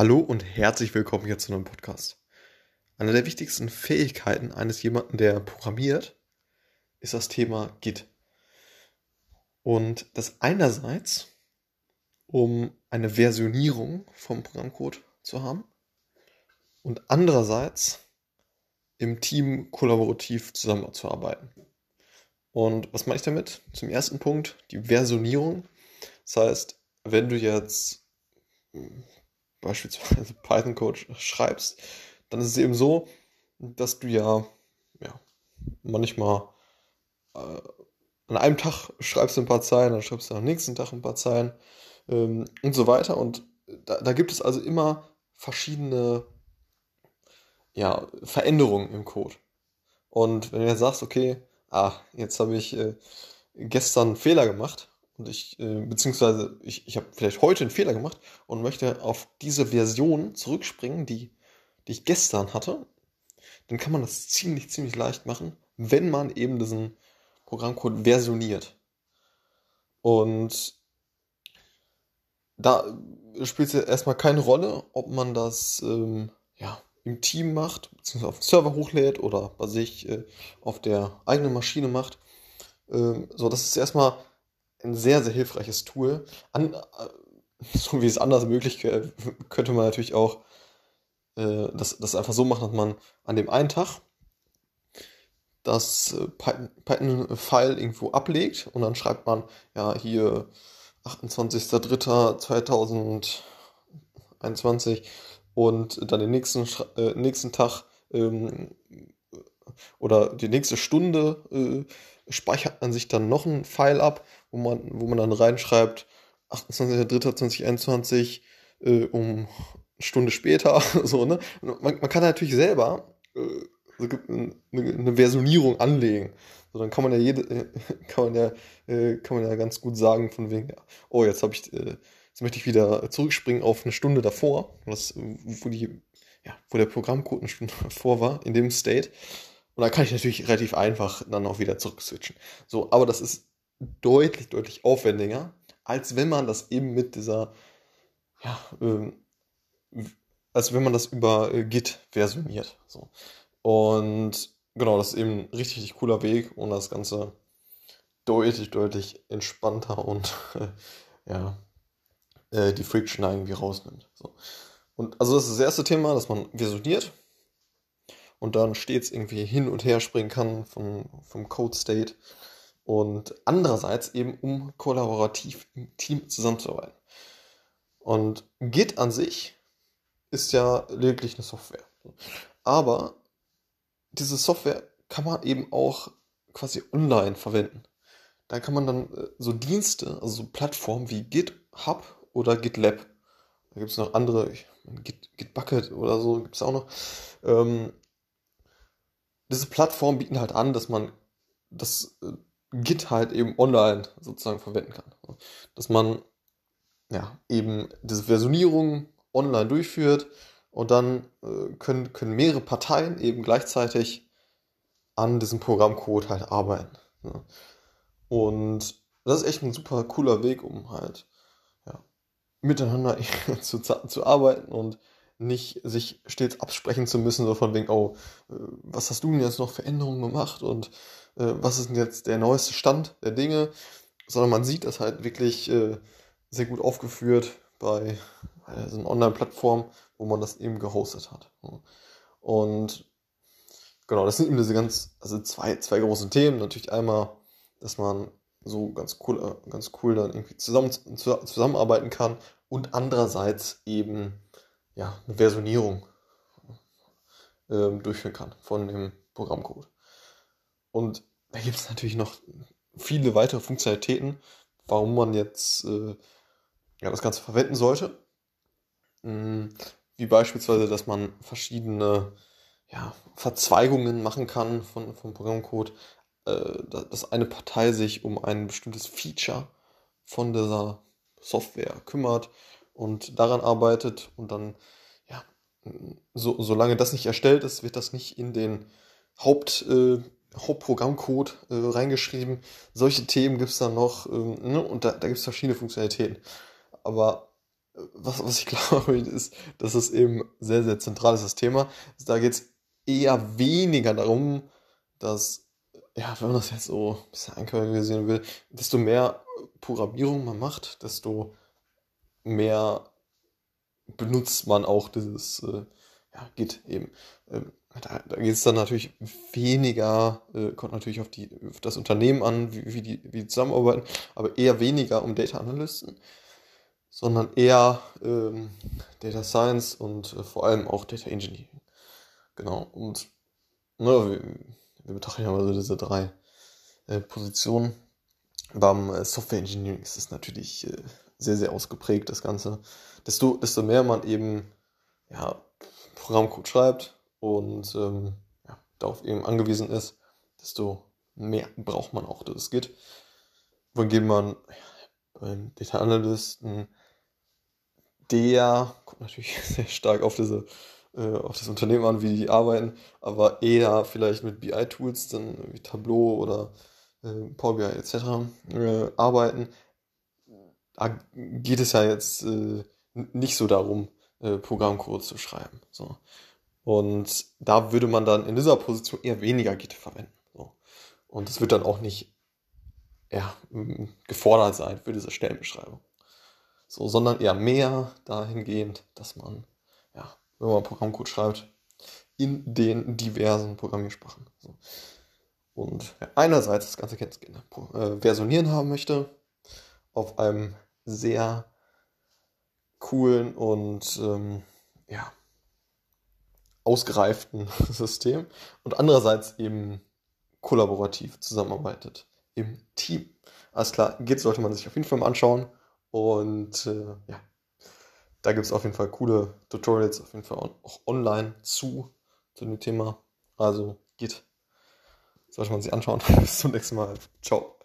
Hallo und herzlich willkommen hier zu einem Podcast. Eine der wichtigsten Fähigkeiten eines jemanden, der programmiert, ist das Thema Git. Und das einerseits, um eine Versionierung vom Programmcode zu haben und andererseits im Team kollaborativ zusammenzuarbeiten. Und was meine ich damit? Zum ersten Punkt, die Versionierung. Das heißt, wenn du jetzt beispielsweise Python-Code schreibst, dann ist es eben so, dass du ja, ja manchmal äh, an einem Tag schreibst du ein paar Zeilen, dann schreibst du am nächsten Tag ein paar Zeilen ähm, und so weiter. Und da, da, gibt es also immer verschiedene ja, Veränderungen im Code. Und wenn du jetzt sagst, okay, ah, jetzt habe ich äh, gestern einen Fehler gemacht, und ich, äh, beziehungsweise ich, ich habe vielleicht heute einen Fehler gemacht und möchte auf diese Version zurückspringen, die, die ich gestern hatte, dann kann man das ziemlich, ziemlich leicht machen, wenn man eben diesen Programmcode versioniert. Und da spielt es erstmal keine Rolle, ob man das ähm, ja, im Team macht, beziehungsweise auf dem Server hochlädt oder bei sich äh, auf der eigenen Maschine macht. Ähm, so, das ist erstmal ein sehr, sehr hilfreiches Tool. An, äh, so wie es anders möglich könnte man natürlich auch äh, das, das einfach so machen, dass man an dem einen Tag das äh, Python-File irgendwo ablegt und dann schreibt man, ja, hier 28.03.2021 und dann den nächsten, äh, nächsten Tag ähm, oder die nächste Stunde äh, speichert man sich dann noch ein File ab, wo man, wo man dann reinschreibt, 28.03.2021 äh, um eine Stunde später, so, ne? Man, man kann natürlich selber äh, eine, eine Versionierung anlegen. So, dann kann man ja jede, kann man ja, äh, kann man ja ganz gut sagen, von wegen, oh, jetzt habe ich, äh, jetzt möchte ich wieder zurückspringen auf eine Stunde davor, was, wo die, ja, wo der Programmcode eine Stunde davor war, in dem State. Und da kann ich natürlich relativ einfach dann auch wieder zurückswitchen. So, aber das ist deutlich, deutlich aufwendiger, als wenn man das eben mit dieser, ja, ähm, als wenn man das über äh, Git versioniert. So. Und genau, das ist eben ein richtig, richtig cooler Weg und das Ganze deutlich, deutlich entspannter und äh, ja, äh, die Friction irgendwie rausnimmt. So. Und also das ist das erste Thema, dass man versioniert und dann stets irgendwie hin und her springen kann vom, vom Code State und andererseits eben um kollaborativ im Team zusammenzuarbeiten. Und Git an sich ist ja lediglich eine Software. Aber diese Software kann man eben auch quasi online verwenden. Da kann man dann äh, so Dienste, also so Plattformen wie GitHub oder GitLab, da gibt es noch andere, Git, GitBucket oder so gibt es auch noch, ähm, diese Plattformen bieten halt an, dass man das äh, Git halt eben online sozusagen verwenden kann. Dass man ja eben diese Versionierung online durchführt und dann äh, können, können mehrere Parteien eben gleichzeitig an diesem Programmcode halt arbeiten. Ja. Und das ist echt ein super cooler Weg, um halt ja, miteinander zu, zu arbeiten und nicht sich stets absprechen zu müssen, so von wegen, oh, äh, was hast du denn jetzt noch für Änderungen gemacht und äh, was ist denn jetzt der neueste Stand der Dinge, sondern man sieht das halt wirklich äh, sehr gut aufgeführt bei, bei so einer Online-Plattform, wo man das eben gehostet hat. Und genau, das sind eben diese ganz, also zwei, zwei großen Themen. Natürlich einmal, dass man so ganz cool, äh, ganz cool dann irgendwie zusammen, zusammenarbeiten kann und andererseits eben ja, eine Versionierung äh, durchführen kann von dem Programmcode. Und da gibt es natürlich noch viele weitere Funktionalitäten, warum man jetzt äh, ja, das Ganze verwenden sollte. Mhm, wie beispielsweise, dass man verschiedene ja, Verzweigungen machen kann von, vom Programmcode, äh, dass eine Partei sich um ein bestimmtes Feature von dieser Software kümmert und daran arbeitet und dann, ja, so, solange das nicht erstellt ist, wird das nicht in den Haupt, äh, Hauptprogrammcode äh, reingeschrieben. Solche Themen gibt es dann noch ähm, ne? und da, da gibt es verschiedene Funktionalitäten. Aber was, was ich glaube, ist, dass es eben sehr, sehr zentral ist, das Thema. Da geht es eher weniger darum, dass, ja, wenn man das jetzt so ein bisschen einkalkulisieren will, desto mehr Programmierung man macht, desto mehr benutzt man auch dieses, äh, ja, Git eben. Ähm, da, da geht es dann natürlich weniger, äh, kommt natürlich auf, die, auf das Unternehmen an, wie, wie, die, wie zusammenarbeiten, aber eher weniger um Data Analysten, sondern eher ähm, Data Science und äh, vor allem auch Data Engineering. Genau, und ne, wir, wir betrachten ja mal so diese drei äh, Positionen. Beim äh, Software Engineering ist es natürlich äh, sehr, sehr ausgeprägt, das Ganze. Desto, desto mehr man eben ja, Programmcode schreibt und ähm, ja, darauf eben angewiesen ist, desto mehr braucht man auch das Git. Wohingegen man ja, beim Data Analysten, der kommt natürlich sehr stark auf diese äh, auf das Unternehmen an, wie die arbeiten, aber eher vielleicht mit BI-Tools, dann wie Tableau oder äh, Power BI etc. Äh, arbeiten. Da geht es ja jetzt äh, nicht so darum, äh, Programmcode zu schreiben. So. Und da würde man dann in dieser Position eher weniger Git verwenden. So. Und es wird dann auch nicht ja, gefordert sein für diese Stellenbeschreibung. So, sondern eher mehr dahingehend, dass man, ja, wenn man Programmcode schreibt, in den diversen Programmiersprachen. So. Und einerseits das Ganze gerne äh, versionieren haben möchte, auf einem sehr coolen und ähm, ja, ausgereiften System und andererseits eben kollaborativ zusammenarbeitet im Team. Alles klar, Git sollte man sich auf jeden Fall mal anschauen und äh, ja, da gibt es auf jeden Fall coole Tutorials, auf jeden Fall auch online zu, zu dem Thema. Also Git sollte man sich anschauen. Bis zum nächsten Mal. Ciao.